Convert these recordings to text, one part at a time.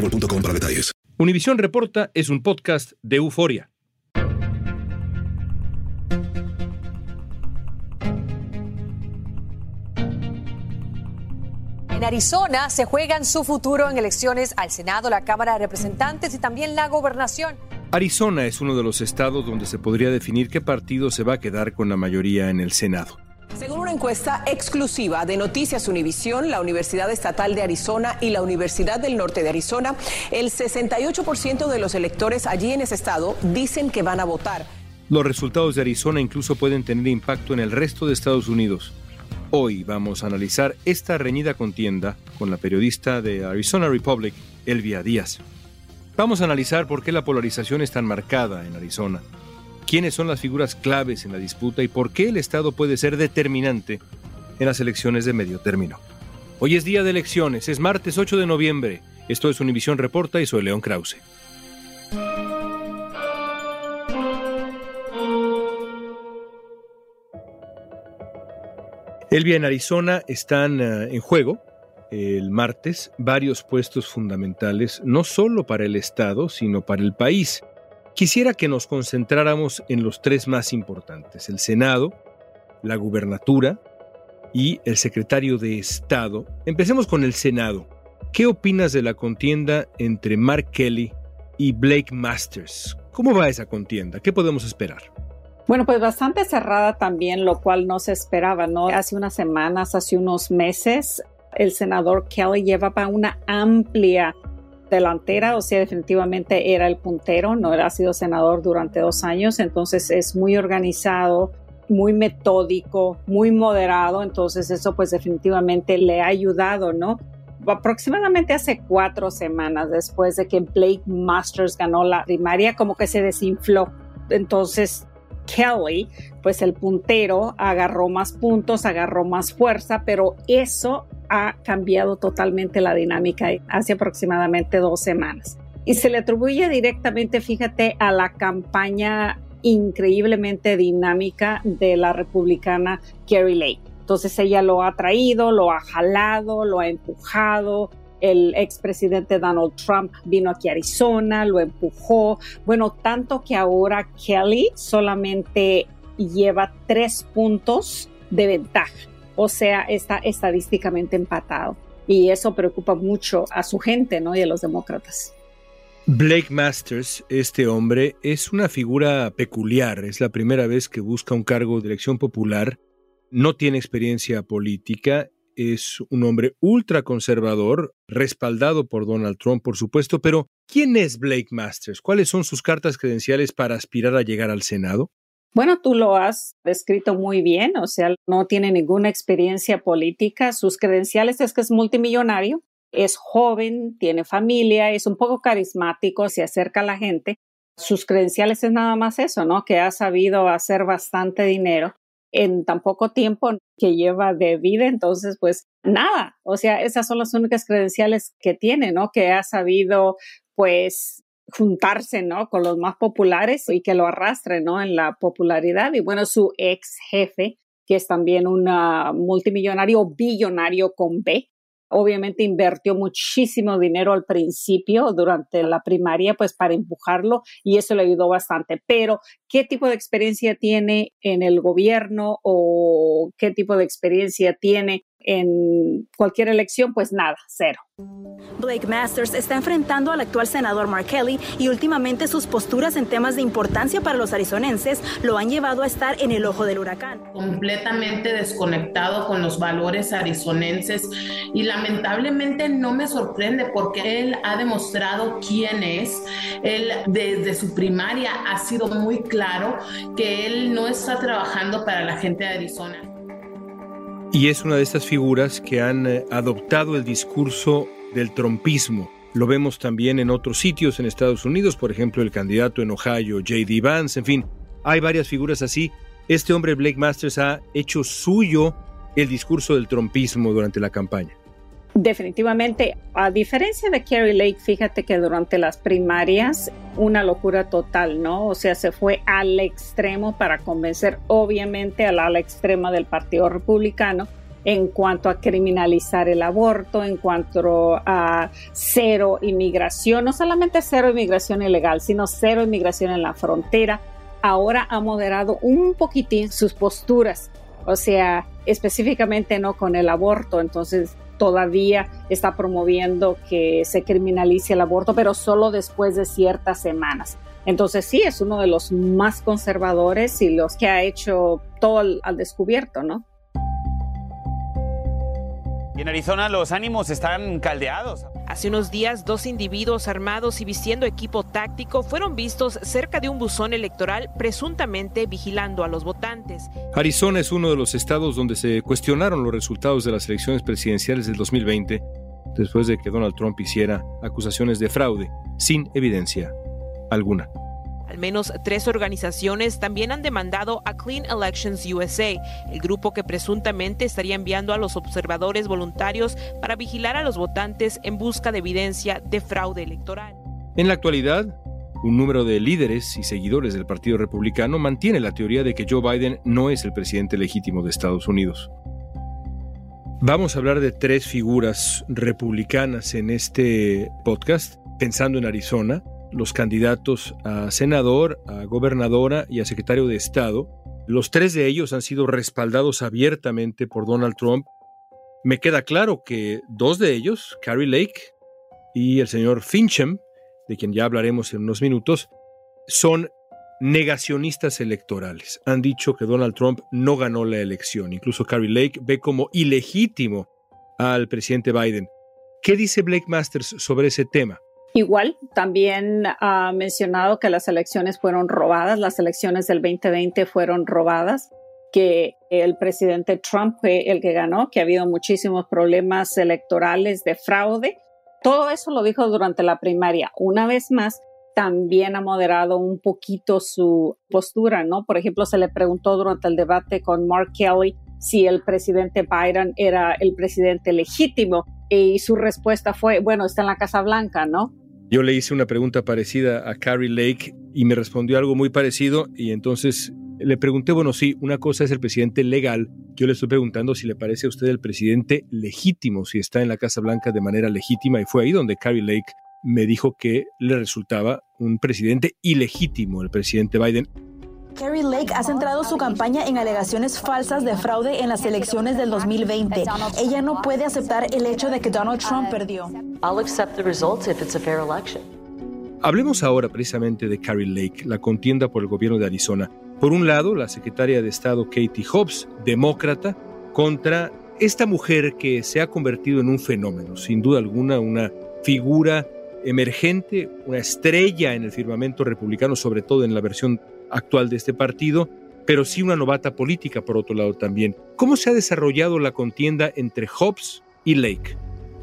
boostmobile.com para detalles. Univisión Reporta es un podcast de euforia. En Arizona se juegan su futuro en elecciones al Senado, la Cámara de Representantes y también la gobernación. Arizona es uno de los estados donde se podría definir qué partido se va a quedar con la mayoría en el Senado. Encuesta exclusiva de Noticias Univisión, la Universidad Estatal de Arizona y la Universidad del Norte de Arizona, el 68% de los electores allí en ese estado dicen que van a votar. Los resultados de Arizona incluso pueden tener impacto en el resto de Estados Unidos. Hoy vamos a analizar esta reñida contienda con la periodista de Arizona Republic, Elvia Díaz. Vamos a analizar por qué la polarización es tan marcada en Arizona quiénes son las figuras claves en la disputa y por qué el Estado puede ser determinante en las elecciones de medio término. Hoy es día de elecciones, es martes 8 de noviembre. Esto es Univisión Reporta y soy León Krause. Elvia, en Arizona están eh, en juego el martes varios puestos fundamentales, no solo para el Estado, sino para el país. Quisiera que nos concentráramos en los tres más importantes, el Senado, la gubernatura y el secretario de Estado. Empecemos con el Senado. ¿Qué opinas de la contienda entre Mark Kelly y Blake Masters? ¿Cómo va esa contienda? ¿Qué podemos esperar? Bueno, pues bastante cerrada también, lo cual no se esperaba, ¿no? Hace unas semanas, hace unos meses, el senador Kelly llevaba una amplia delantera, o sea, definitivamente era el puntero, no era, ha sido senador durante dos años, entonces es muy organizado, muy metódico, muy moderado, entonces eso pues definitivamente le ha ayudado, ¿no? Aproximadamente hace cuatro semanas después de que Blake Masters ganó la primaria, como que se desinfló. Entonces Kelly, pues el puntero, agarró más puntos, agarró más fuerza, pero eso ha cambiado totalmente la dinámica hace aproximadamente dos semanas. Y se le atribuye directamente, fíjate, a la campaña increíblemente dinámica de la republicana Kerry Lake. Entonces ella lo ha traído, lo ha jalado, lo ha empujado. El expresidente Donald Trump vino aquí a Arizona, lo empujó. Bueno, tanto que ahora Kelly solamente lleva tres puntos de ventaja o sea, está estadísticamente empatado. Y eso preocupa mucho a su gente, ¿no? Y a los demócratas. Blake Masters, este hombre, es una figura peculiar. Es la primera vez que busca un cargo de elección popular. No tiene experiencia política. Es un hombre ultraconservador, respaldado por Donald Trump, por supuesto. Pero, ¿quién es Blake Masters? ¿Cuáles son sus cartas credenciales para aspirar a llegar al Senado? Bueno, tú lo has descrito muy bien, o sea, no tiene ninguna experiencia política. Sus credenciales es que es multimillonario, es joven, tiene familia, es un poco carismático, se acerca a la gente. Sus credenciales es nada más eso, ¿no? Que ha sabido hacer bastante dinero en tan poco tiempo que lleva de vida, entonces pues nada, o sea, esas son las únicas credenciales que tiene, ¿no? Que ha sabido pues juntarse, ¿no? Con los más populares y que lo arrastre, ¿no? En la popularidad. Y bueno, su ex jefe, que es también un multimillonario billonario con B, obviamente invirtió muchísimo dinero al principio durante la primaria, pues para empujarlo y eso le ayudó bastante. Pero, ¿qué tipo de experiencia tiene en el gobierno o qué tipo de experiencia tiene en cualquier elección, pues nada, cero. Blake Masters está enfrentando al actual senador Mark Kelly y últimamente sus posturas en temas de importancia para los arizonenses lo han llevado a estar en el ojo del huracán. Completamente desconectado con los valores arizonenses y lamentablemente no me sorprende porque él ha demostrado quién es. Él desde su primaria ha sido muy claro que él no está trabajando para la gente de Arizona. Y es una de estas figuras que han eh, adoptado el discurso del trompismo. Lo vemos también en otros sitios en Estados Unidos, por ejemplo, el candidato en Ohio, J.D. Vance, en fin, hay varias figuras así. Este hombre, Blake Masters, ha hecho suyo el discurso del trompismo durante la campaña. Definitivamente, a diferencia de Kerry Lake, fíjate que durante las primarias, una locura total, ¿no? O sea, se fue al extremo para convencer, obviamente, al ala extrema del Partido Republicano en cuanto a criminalizar el aborto, en cuanto a cero inmigración, no solamente cero inmigración ilegal, sino cero inmigración en la frontera. Ahora ha moderado un poquitín sus posturas, o sea, específicamente no con el aborto, entonces todavía está promoviendo que se criminalice el aborto, pero solo después de ciertas semanas. Entonces sí, es uno de los más conservadores y los que ha hecho todo al, descubierto, ¿no? Y en Arizona los ánimos están caldeados. Hace unos días, dos individuos armados y vistiendo equipo táctico fueron vistos cerca de un buzón electoral presuntamente vigilando a los votantes. Arizona es uno de los estados donde se cuestionaron los resultados de las elecciones presidenciales del 2020 después de que Donald Trump hiciera acusaciones de fraude sin evidencia alguna. Al menos tres organizaciones también han demandado a Clean Elections USA, el grupo que presuntamente estaría enviando a los observadores voluntarios para vigilar a los votantes en busca de evidencia de fraude electoral. En la actualidad, un número de líderes y seguidores del Partido Republicano mantiene la teoría de que Joe Biden no es el presidente legítimo de Estados Unidos. Vamos a hablar de tres figuras republicanas en este podcast, pensando en Arizona, los candidatos a senador, a gobernadora y a secretario de Estado. Los tres de ellos han sido respaldados abiertamente por Donald Trump. Me queda claro que dos de ellos, Carrie Lake y el señor Fincham, de quien ya hablaremos en unos minutos, son negacionistas electorales. Han dicho que Donald Trump no ganó la elección. Incluso Carrie Lake ve como ilegítimo al presidente Biden. ¿Qué dice Blake Masters sobre ese tema? Igual, también ha mencionado que las elecciones fueron robadas, las elecciones del 2020 fueron robadas, que el presidente Trump fue el que ganó, que ha habido muchísimos problemas electorales de fraude. Todo eso lo dijo durante la primaria. Una vez más, también ha moderado un poquito su postura, ¿no? Por ejemplo, se le preguntó durante el debate con Mark Kelly si el presidente Biden era el presidente legítimo y su respuesta fue, bueno, está en la Casa Blanca, ¿no? Yo le hice una pregunta parecida a Carrie Lake y me respondió algo muy parecido y entonces le pregunté, bueno, sí, una cosa es el presidente legal, yo le estoy preguntando si le parece a usted el presidente legítimo, si está en la Casa Blanca de manera legítima y fue ahí donde Carrie Lake me dijo que le resultaba un presidente ilegítimo el presidente Biden. Carrie Lake ha centrado su campaña en alegaciones falsas de fraude en las elecciones del 2020. Ella no puede aceptar el hecho de que Donald Trump perdió. Hablemos ahora precisamente de Carrie Lake, la contienda por el gobierno de Arizona. Por un lado, la secretaria de Estado Katie Hobbs, demócrata, contra esta mujer que se ha convertido en un fenómeno, sin duda alguna una figura emergente, una estrella en el firmamento republicano, sobre todo en la versión actual de este partido, pero sí una novata política por otro lado también. ¿Cómo se ha desarrollado la contienda entre Hobbes y Lake?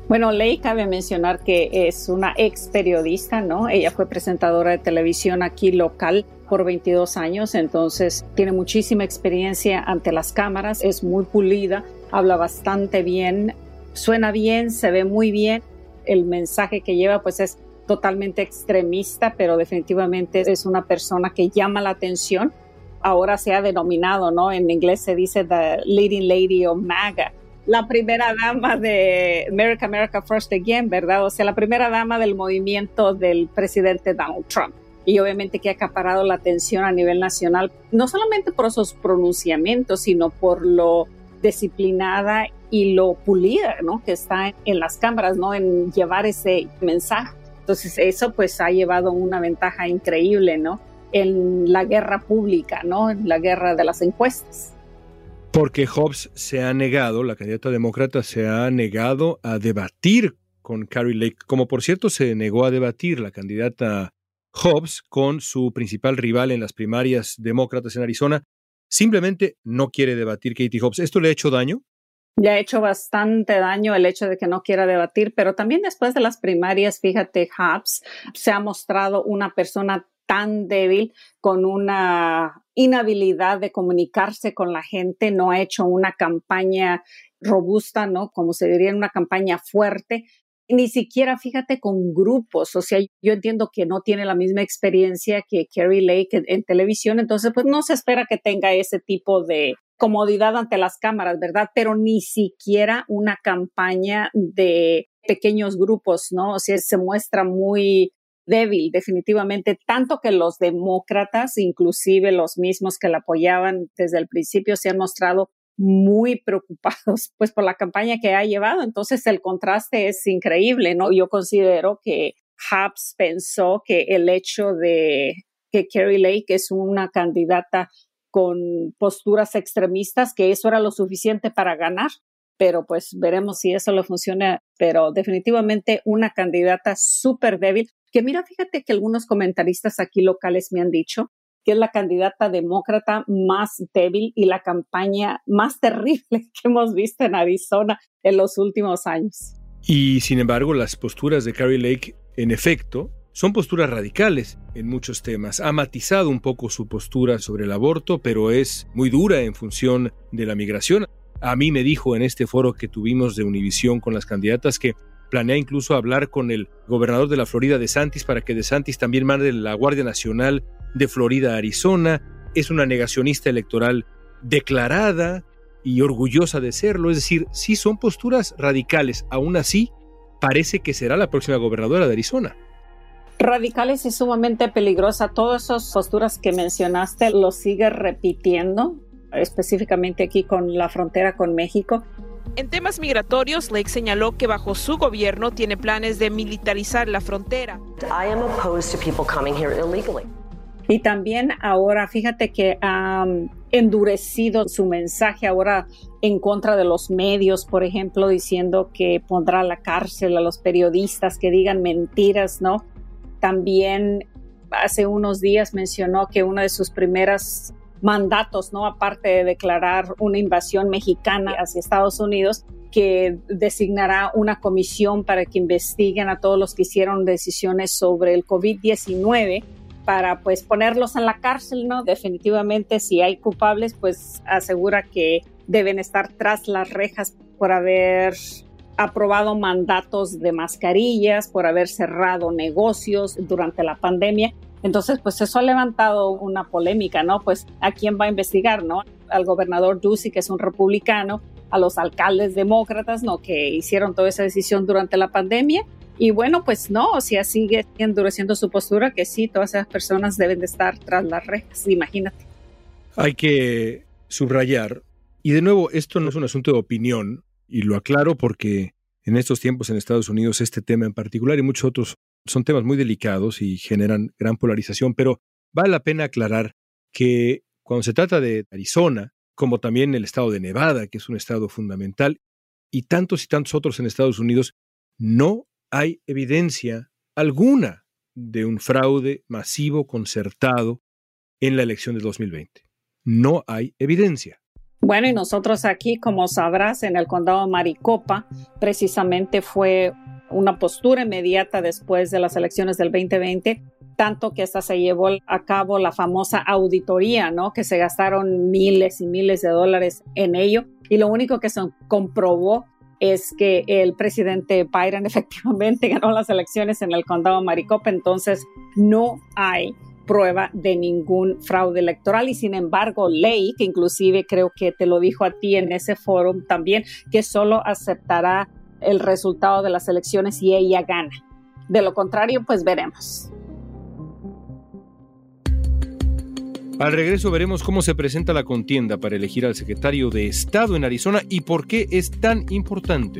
Bueno, Lake cabe mencionar que es una ex periodista, ¿no? Ella fue presentadora de televisión aquí local por 22 años, entonces tiene muchísima experiencia ante las cámaras, es muy pulida, habla bastante bien, suena bien, se ve muy bien. El mensaje que lleva pues es totalmente extremista, pero definitivamente es una persona que llama la atención. Ahora se ha denominado, ¿no? En inglés se dice the leading lady of MAGA, la primera dama de America, America First Again, ¿verdad? O sea, la primera dama del movimiento del presidente Donald Trump. Y obviamente que ha acaparado la atención a nivel nacional, no solamente por esos pronunciamientos, sino por lo disciplinada y lo pulida, ¿no? Que está en las cámaras, ¿no? En llevar ese mensaje. Entonces eso pues ha llevado una ventaja increíble, ¿no? En la guerra pública, ¿no? En la guerra de las encuestas. Porque Hobbs se ha negado, la candidata demócrata se ha negado a debatir con Carrie Lake, como por cierto se negó a debatir la candidata Hobbs con su principal rival en las primarias demócratas en Arizona. Simplemente no quiere debatir Katie Hobbs. ¿Esto le ha hecho daño? Le ha hecho bastante daño el hecho de que no quiera debatir, pero también después de las primarias, fíjate, Hobbs se ha mostrado una persona tan débil, con una inhabilidad de comunicarse con la gente, no ha hecho una campaña robusta, ¿no? Como se diría, una campaña fuerte, ni siquiera fíjate con grupos, o sea, yo entiendo que no tiene la misma experiencia que Kerry Lake en, televisión, entonces pues no se espera que tenga ese tipo de comodidad ante las cámaras, ¿verdad? Pero ni siquiera una campaña de pequeños grupos, ¿no? O sea, se muestra muy débil, definitivamente, tanto que los demócratas, inclusive los mismos que la apoyaban desde el principio, se han mostrado muy preocupados pues por la campaña que ha llevado. Entonces el contraste es increíble, ¿no? Yo considero que Habs pensó que el hecho de que Kerry Lake es una candidata con posturas extremistas, que eso era lo suficiente para ganar, pero pues veremos si eso le funciona, pero definitivamente una candidata súper débil, que mira, fíjate que algunos comentaristas aquí locales me han dicho que es la candidata demócrata más débil y la campaña más terrible que hemos visto en Arizona en los últimos años. Y sin embargo, las posturas de Carrie Lake, en efecto, son posturas radicales en muchos temas. Ha matizado un poco su postura sobre el aborto, pero es muy dura en función de la migración. A mí me dijo en este foro que tuvimos de Univisión con las candidatas que planea incluso hablar con el gobernador de la Florida, de Santis, para que de Santis también mande la Guardia Nacional de Florida a Arizona, es una negacionista electoral declarada y orgullosa de serlo, es decir, sí son posturas radicales, aún así parece que será la próxima gobernadora de Arizona. Radicales y sumamente peligrosa, todas esas posturas que mencionaste lo sigue repitiendo, específicamente aquí con la frontera con México. En temas migratorios, Lake señaló que bajo su gobierno tiene planes de militarizar la frontera. I am opposed to people coming here illegally. Y también ahora, fíjate que ha endurecido su mensaje ahora en contra de los medios, por ejemplo, diciendo que pondrá a la cárcel a los periodistas que digan mentiras, ¿no? También hace unos días mencionó que uno de sus primeros mandatos, ¿no? Aparte de declarar una invasión mexicana hacia Estados Unidos, que designará una comisión para que investiguen a todos los que hicieron decisiones sobre el COVID-19 para pues ponerlos en la cárcel, ¿no? Definitivamente si hay culpables, pues asegura que deben estar tras las rejas por haber aprobado mandatos de mascarillas, por haber cerrado negocios durante la pandemia. Entonces, pues eso ha levantado una polémica, ¿no? Pues a quién va a investigar, ¿no? Al gobernador Ducey, que es un republicano, a los alcaldes demócratas, ¿no? Que hicieron toda esa decisión durante la pandemia y bueno, pues no, o sea, sigue endureciendo su postura que sí, todas esas personas deben de estar tras las rejas, imagínate. Hay que subrayar, y de nuevo, esto no es un asunto de opinión, y lo aclaro porque en estos tiempos en Estados Unidos este tema en particular y muchos otros son temas muy delicados y generan gran polarización, pero vale la pena aclarar que cuando se trata de Arizona, como también el estado de Nevada, que es un estado fundamental, y tantos y tantos otros en Estados Unidos, no hay evidencia alguna de un fraude masivo concertado en la elección de 2020. No hay evidencia. Bueno, y nosotros aquí, como sabrás, en el condado de Maricopa, precisamente fue una postura inmediata después de las elecciones del 2020, tanto que hasta se llevó a cabo la famosa auditoría, ¿no? Que se gastaron miles y miles de dólares en ello. Y lo único que se comprobó es que el presidente Biden efectivamente ganó las elecciones en el condado Maricopa, entonces no hay prueba de ningún fraude electoral y sin embargo ley que inclusive creo que te lo dijo a ti en ese foro también que solo aceptará el resultado de las elecciones si ella gana. De lo contrario, pues veremos. Al regreso veremos cómo se presenta la contienda para elegir al secretario de Estado en Arizona y por qué es tan importante.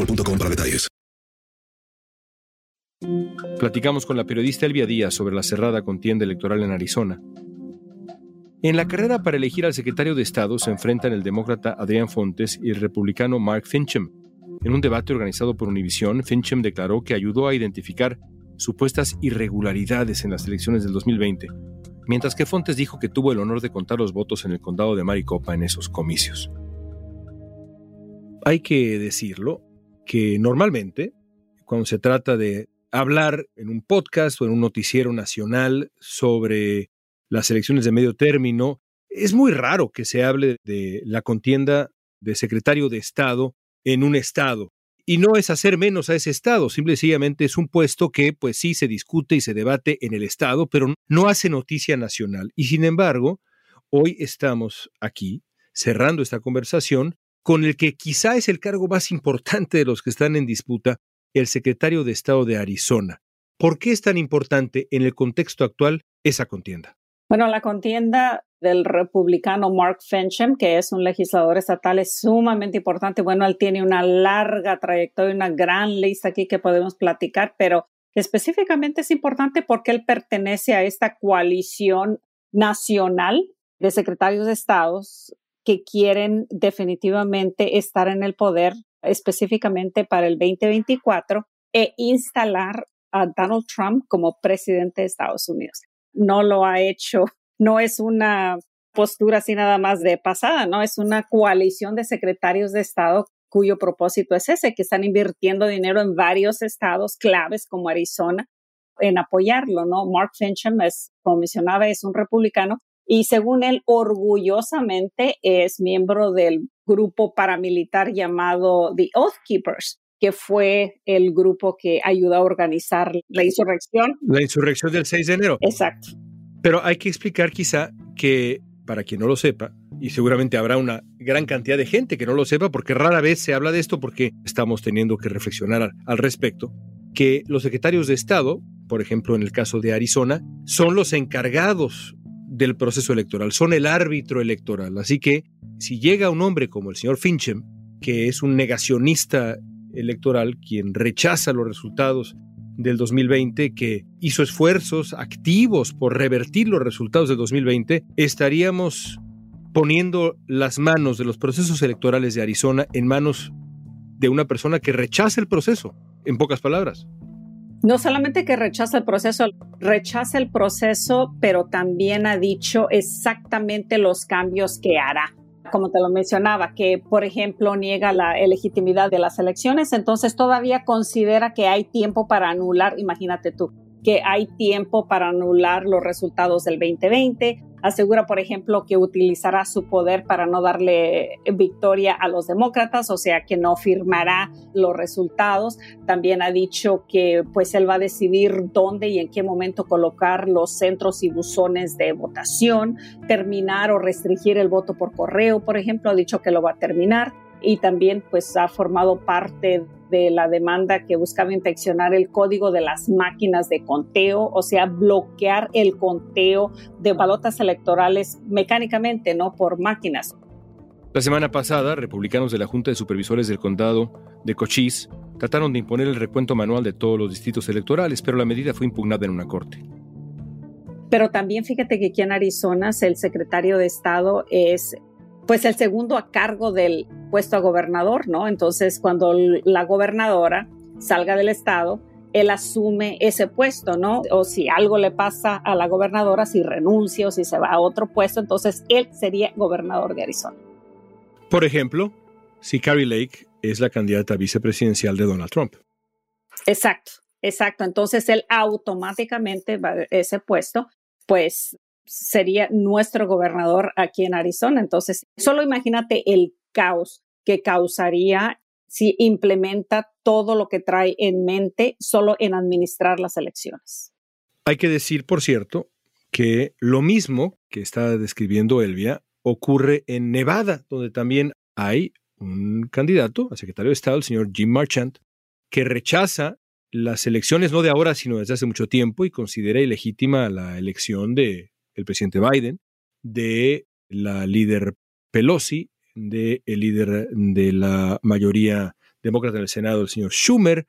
boostmobile.com para detalles. Platicamos con la periodista Elvia Díaz sobre la cerrada contienda electoral en Arizona. En la carrera para elegir al secretario de Estado se enfrentan el demócrata Adrián Fontes y el republicano Mark Fincham. En un debate organizado por Univision, Fincham declaró que ayudó a identificar supuestas irregularidades en las elecciones del 2020, mientras que Fontes dijo que tuvo el honor de contar los votos en el condado de Maricopa en esos comicios. Hay que decirlo, que normalmente, cuando se trata de hablar en un podcast o en un noticiero nacional sobre las elecciones de medio término, es muy raro que se hable de la contienda de secretario de Estado en un Estado. Y no es hacer menos a ese Estado, simplemente es un puesto que pues sí se discute y se debate en el Estado, pero no hace noticia nacional. Y sin embargo, hoy estamos aquí cerrando esta conversación con el que quizá es el cargo más importante de los que están en disputa, el secretario de Estado de Arizona. ¿Por qué es tan importante en el contexto actual esa contienda? Bueno, la contienda del republicano Mark Fincham, que es un legislador estatal, es sumamente importante. Bueno, él tiene una larga trayectoria, una gran lista aquí que podemos platicar, pero específicamente es importante porque él pertenece a esta coalición nacional de secretarios de estados que quieren definitivamente estar en el poder específicamente para el 2024 e instalar a Donald Trump como presidente de Estados Unidos. No lo ha hecho, no es una postura así nada más de pasada, no es una coalición de secretarios de Estado cuyo propósito es ese, que están invirtiendo dinero en varios estados claves como Arizona en apoyarlo, ¿no? Mark Fincham es, como mencionaba, es un republicano y según él, orgullosamente es miembro del grupo paramilitar llamado The Oath Keepers, que fue el grupo que ayudó a organizar la insurrección. La insurrección del 6 de enero. Exacto. Pero hay que explicar quizá que, para quien no lo sepa, y seguramente habrá una gran cantidad de gente que no lo sepa, porque rara vez se habla de esto, porque estamos teniendo que reflexionar al, al respecto, que los secretarios de Estado, por ejemplo en el caso de Arizona, son los encargados del proceso electoral, son el árbitro electoral. Así que si llega un hombre como el señor Fincham, que es un negacionista electoral, quien rechaza los resultados del 2020, que hizo esfuerzos activos por revertir los resultados del 2020, estaríamos poniendo las manos de los procesos electorales de Arizona en manos de una persona que rechaza el proceso, en pocas palabras no solamente que rechaza el proceso, rechaza el proceso, pero también ha dicho exactamente los cambios que hará. Como te lo mencionaba, que por ejemplo niega la legitimidad de las elecciones, entonces todavía considera que hay tiempo para anular, imagínate tú, que hay tiempo para anular los resultados del 2020. Asegura, por ejemplo, que utilizará su poder para no darle victoria a los demócratas, o sea, que no firmará los resultados. También ha dicho que pues él va a decidir dónde y en qué momento colocar los centros y buzones de votación, terminar o restringir el voto por correo, por ejemplo, ha dicho que lo va a terminar y también pues ha formado parte de la demanda que buscaba infeccionar el código de las máquinas de conteo, o sea, bloquear el conteo de balotas electorales mecánicamente, no por máquinas. La semana pasada, republicanos de la Junta de Supervisores del Condado de Cochise Trataron de imponer el recuento manual de todos los distritos electorales, pero la medida fue impugnada en una corte. Pero también fíjate que aquí en Arizona el secretario de Estado es pues el segundo a cargo del puesto a gobernador, ¿no? Entonces cuando la gobernadora salga del Estado, él asume ese puesto, ¿no? O si algo le pasa a la gobernadora, si renuncia o si se va a otro puesto, entonces él sería gobernador de Arizona. Por ejemplo, si Carrie Lake es la candidata vicepresidencial de Donald Trump. Exacto, exacto. Entonces él automáticamente va a ese puesto, pues sería nuestro gobernador aquí en Arizona. Entonces, solo imagínate el caos que causaría si implementa todo lo que trae en mente solo en administrar las elecciones. Hay que decir, por cierto, que lo mismo que está describiendo Elvia ocurre en Nevada, donde también hay un candidato a secretario de Estado, el señor Jim Marchant, que rechaza las elecciones no de ahora, sino desde hace mucho tiempo y considera ilegítima la elección de el presidente Biden, de la líder Pelosi, del el líder de la mayoría demócrata en el Senado, el señor Schumer,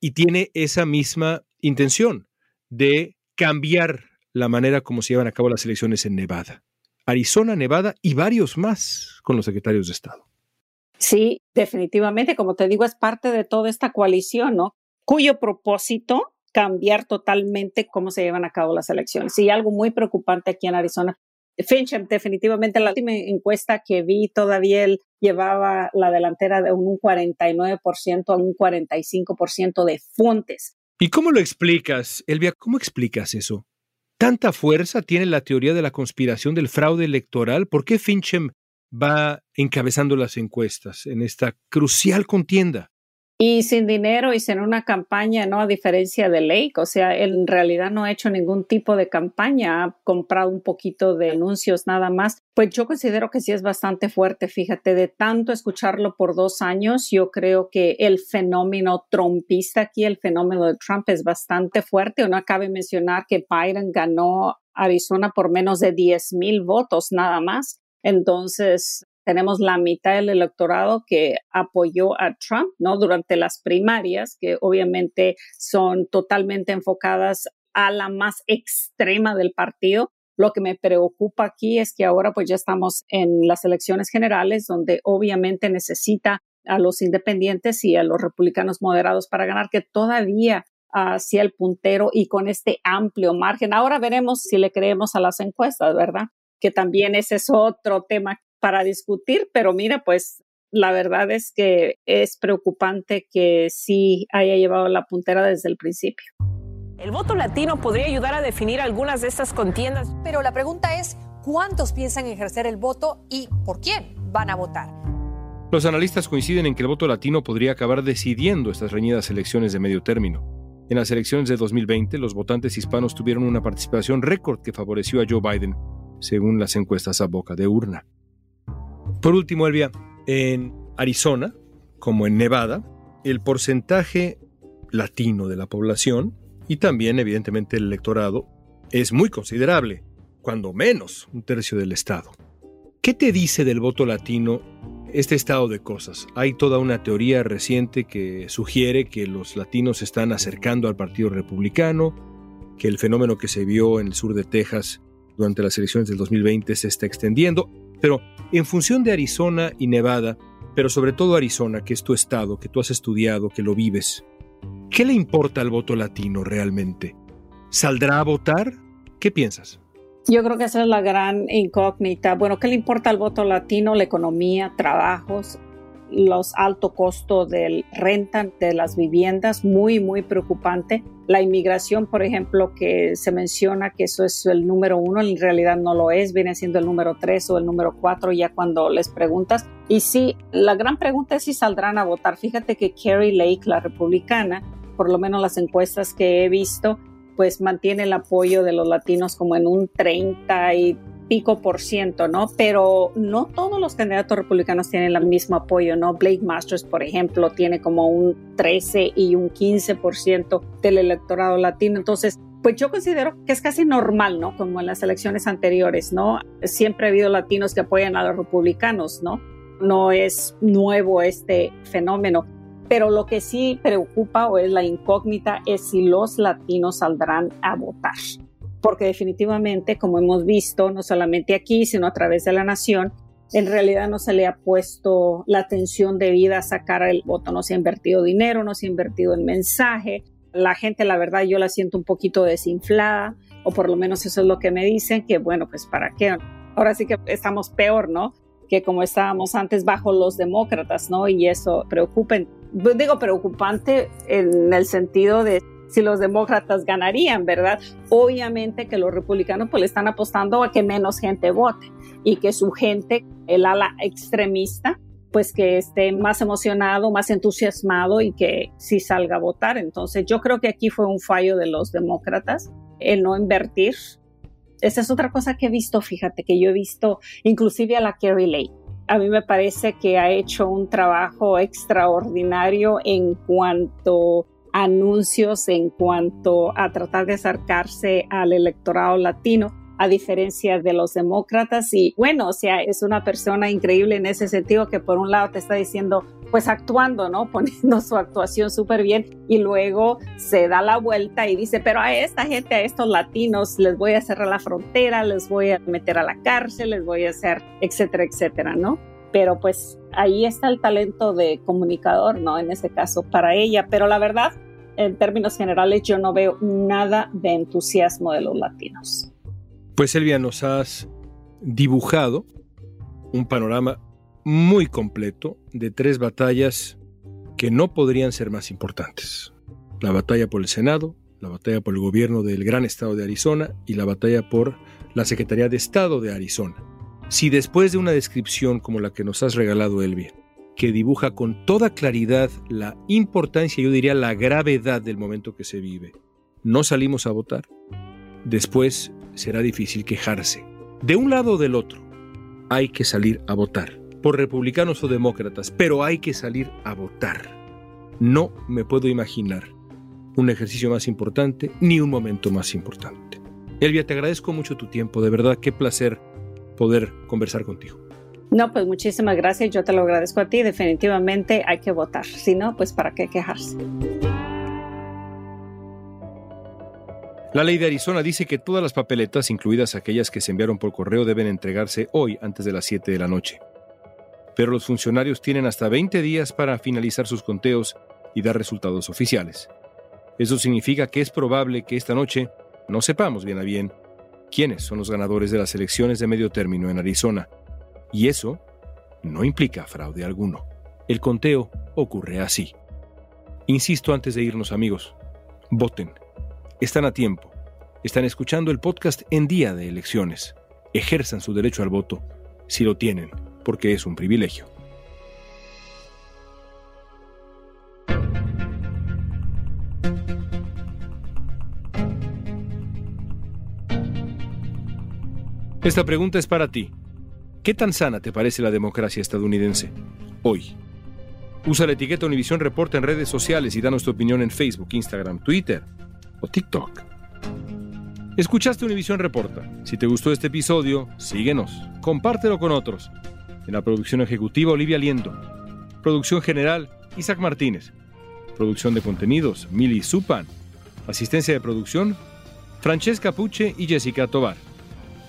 y tiene esa misma intención de cambiar la manera como se llevan a cabo las elecciones en Nevada. Arizona, Nevada y varios más con los secretarios de Estado. Sí, definitivamente, como te digo, es parte de toda esta coalición, ¿no? Cuyo propósito cambiar totalmente cómo se llevan a cabo las elecciones. Y algo muy preocupante aquí en Arizona. Fincham, definitivamente, la última encuesta que vi, todavía él llevaba la delantera de un 49% a un 45% de fuentes. ¿Y cómo lo explicas, Elvia? ¿Cómo explicas eso? ¿Tanta fuerza tiene la teoría de la conspiración del fraude electoral? ¿Por qué Fincham va encabezando las encuestas en esta crucial contienda? Y sin dinero y sin una campaña, ¿no? A diferencia de Lake, o sea, él en realidad no ha hecho ningún tipo de campaña, ha comprado un poquito de anuncios nada más. Pues yo considero que sí es bastante fuerte, fíjate, de tanto escucharlo por dos años, yo creo que el fenómeno trumpista aquí, el fenómeno de Trump es bastante fuerte. Uno cabe mencionar que Biden ganó Arizona por menos de 10 mil votos nada más. Entonces, tenemos la mitad del electorado que apoyó a Trump, ¿no? Durante las primarias, que obviamente son totalmente enfocadas a la más extrema del partido. Lo que me preocupa aquí es que ahora pues ya estamos en las elecciones generales donde obviamente necesita a los independientes y a los republicanos moderados para ganar, que todavía hacia el puntero y con este amplio margen. Ahora veremos si le creemos a las encuestas, ¿verdad? Que también ese es otro tema para discutir, pero mira, pues la verdad es que es preocupante que sí haya llevado la puntera desde el principio. El voto latino podría ayudar a definir algunas de estas contiendas. Pero la pregunta es, ¿cuántos piensan ejercer el voto y por quién van a votar? Los analistas coinciden en que el voto latino podría acabar decidiendo estas reñidas elecciones de medio término. En las elecciones de 2020, los votantes hispanos tuvieron una participación récord que favoreció a Joe Biden, según las encuestas a boca de urna. Por último, Elvia, en Arizona, como en Nevada, el porcentaje latino de la población y también evidentemente el electorado es muy considerable, cuando menos un tercio del estado. ¿Qué te dice del voto latino este estado de cosas? Hay toda una teoría reciente que sugiere que los latinos se están acercando al Partido Republicano, que el fenómeno que se vio en el sur de Texas durante las elecciones del 2020 se está extendiendo. Pero en función de Arizona y Nevada, pero sobre todo Arizona, que es tu estado, que tú has estudiado, que lo vives, ¿qué le importa al voto latino realmente? ¿Saldrá a votar? ¿Qué piensas? Yo creo que esa es la gran incógnita. Bueno, ¿qué le importa al voto latino? La economía, trabajos, los altos costos del renta de las viviendas, muy, muy preocupante. La inmigración, por ejemplo, que se menciona que eso es el número uno, en realidad no lo es, viene siendo el número tres o el número cuatro ya cuando les preguntas. Y sí, la gran pregunta es si saldrán a votar. Fíjate que Carrie Lake, la republicana, por lo menos las encuestas que he visto, pues mantiene el apoyo de los latinos como en un 30 y pico por ciento, ¿no? Pero no todos los candidatos republicanos tienen el mismo apoyo, ¿no? Blake Masters, por ejemplo, tiene como un 13 y un 15 por ciento del electorado latino. Entonces, pues yo considero que es casi normal, ¿no? Como en las elecciones anteriores, ¿no? Siempre ha habido latinos que apoyan a los republicanos, ¿no? No es nuevo este fenómeno. Pero lo que sí preocupa o es la incógnita es si los latinos saldrán a votar. Porque definitivamente, como hemos visto, no solamente aquí, sino a través de la nación, en realidad no se le ha puesto la atención debida a sacar el voto, no se ha invertido dinero, no se ha invertido en mensaje. La gente, la verdad, yo la siento un poquito desinflada, o por lo menos eso es lo que me dicen, que bueno, pues para qué. Ahora sí que estamos peor, ¿no? Que como estábamos antes bajo los demócratas, ¿no? Y eso preocupa, digo preocupante en el sentido de si los demócratas ganarían, ¿verdad? Obviamente que los republicanos pues le están apostando a que menos gente vote y que su gente, el ala extremista, pues que esté más emocionado, más entusiasmado y que sí salga a votar. Entonces yo creo que aquí fue un fallo de los demócratas el no invertir. Esa es otra cosa que he visto, fíjate, que yo he visto inclusive a la Kerry Lake. A mí me parece que ha hecho un trabajo extraordinario en cuanto anuncios, en cuanto a tratar de acercarse al electorado latino a diferencia de los demócratas. Y bueno, o sea, es una persona increíble en ese sentido que por un lado te está diciendo, pues actuando, ¿no? Poniendo su actuación súper bien y luego se da la vuelta y dice, pero a esta gente, a estos latinos, les voy a cerrar la frontera, les voy a meter a la cárcel, les voy a hacer, etcétera, etcétera, ¿no? Pero pues ahí está el talento de comunicador, ¿no? En ese caso, para ella. Pero la verdad, en términos generales, yo no veo nada de entusiasmo de los latinos. Pues Elvia, nos has dibujado un panorama muy completo de tres batallas que no podrían ser más importantes. La batalla por el Senado, la batalla por el gobierno del gran estado de Arizona y la batalla por la Secretaría de Estado de Arizona. Si después de una descripción como la que nos has regalado, Elvia, que dibuja con toda claridad la importancia, yo diría la gravedad del momento que se vive, no salimos a votar, después será difícil quejarse. De un lado o del otro, hay que salir a votar, por republicanos o demócratas, pero hay que salir a votar. No me puedo imaginar un ejercicio más importante ni un momento más importante. Elvia, te agradezco mucho tu tiempo, de verdad, qué placer poder conversar contigo. No, pues muchísimas gracias, yo te lo agradezco a ti, definitivamente hay que votar, si no, pues para qué quejarse. La ley de Arizona dice que todas las papeletas, incluidas aquellas que se enviaron por correo, deben entregarse hoy antes de las 7 de la noche. Pero los funcionarios tienen hasta 20 días para finalizar sus conteos y dar resultados oficiales. Eso significa que es probable que esta noche no sepamos bien a bien quiénes son los ganadores de las elecciones de medio término en Arizona. Y eso no implica fraude alguno. El conteo ocurre así. Insisto antes de irnos amigos, voten están a tiempo. Están escuchando el podcast en día de elecciones. Ejerzan su derecho al voto, si lo tienen, porque es un privilegio. Esta pregunta es para ti. ¿Qué tan sana te parece la democracia estadounidense hoy? Usa la etiqueta Univisión Reporta en redes sociales y danos tu opinión en Facebook, Instagram, Twitter o TikTok. Escuchaste Univisión Reporta. Si te gustó este episodio, síguenos, compártelo con otros. En la producción ejecutiva, Olivia Liendo. Producción general, Isaac Martínez. Producción de contenidos, Mili Supan. Asistencia de producción, Francesca Puche y Jessica Tobar.